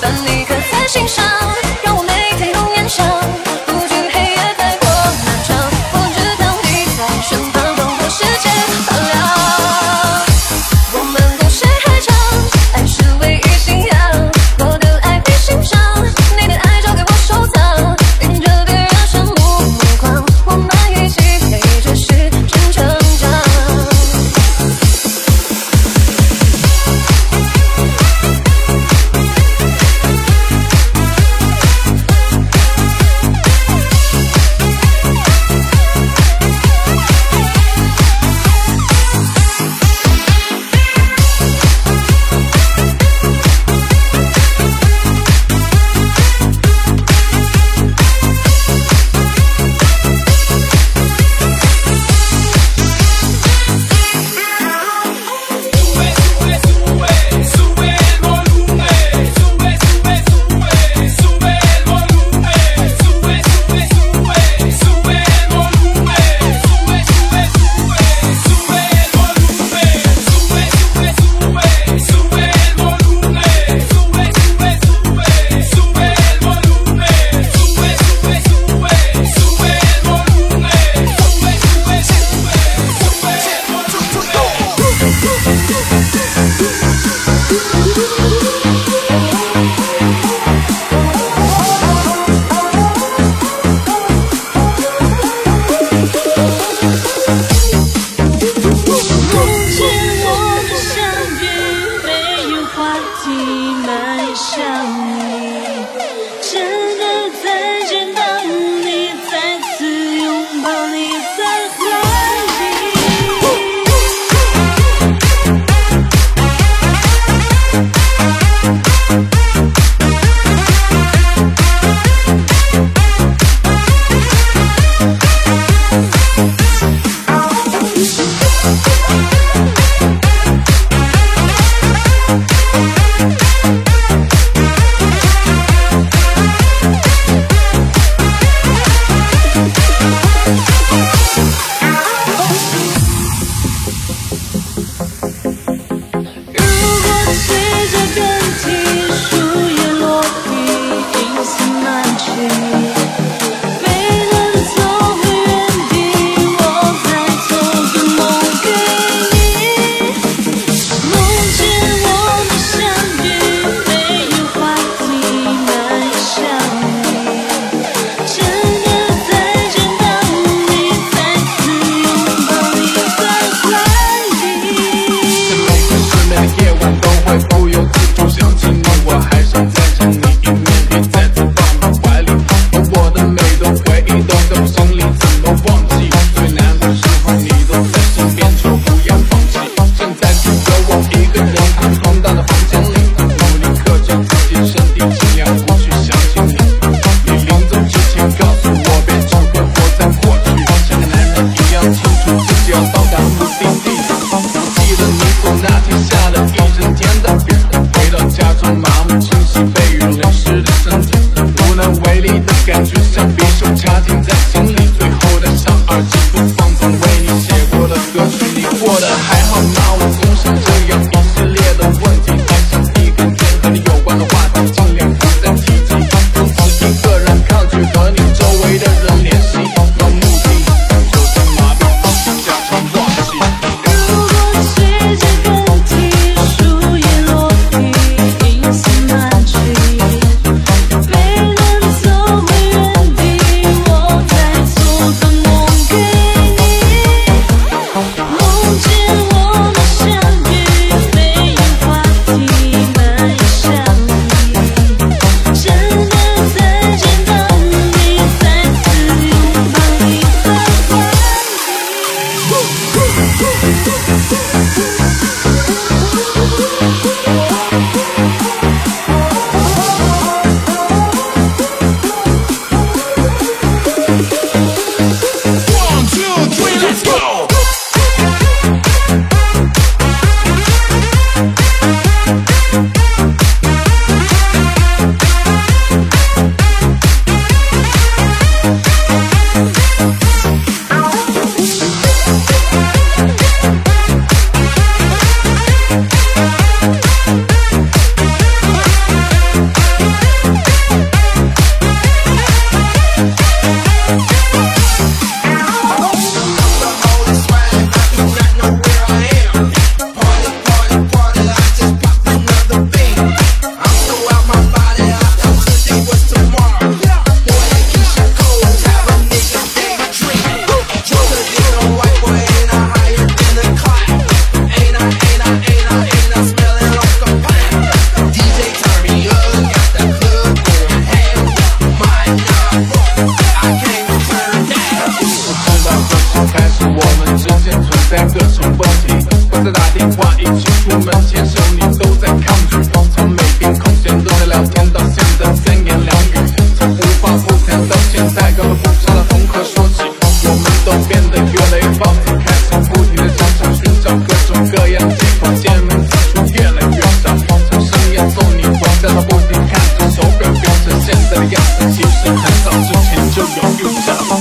等你的三星。不要，其实很早之前就有预兆。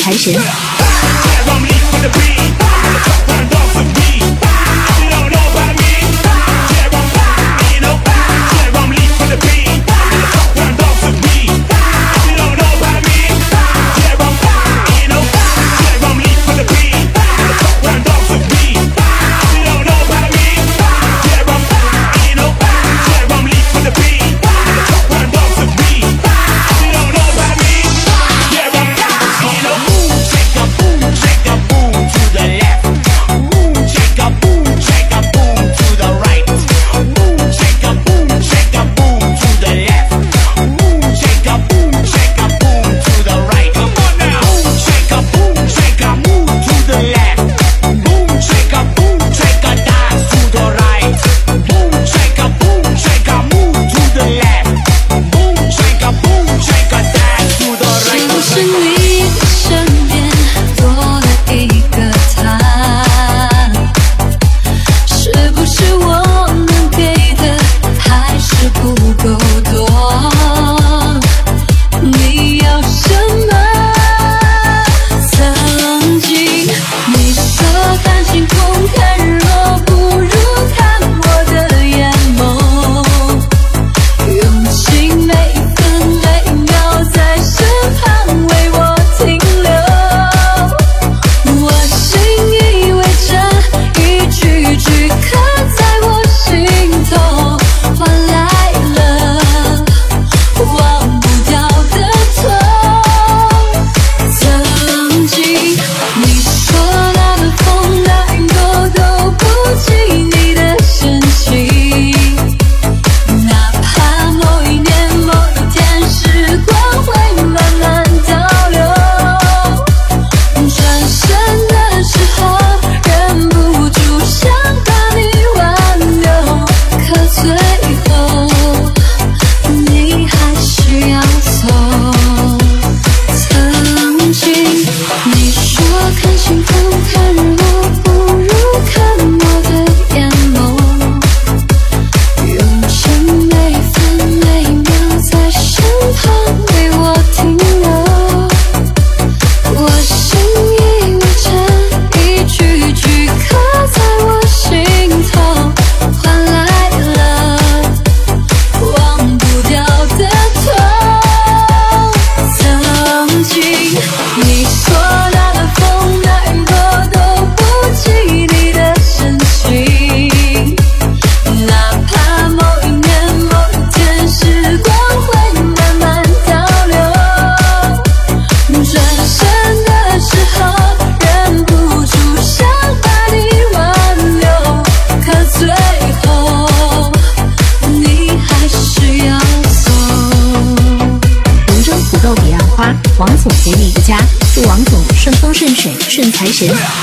财神顺财神。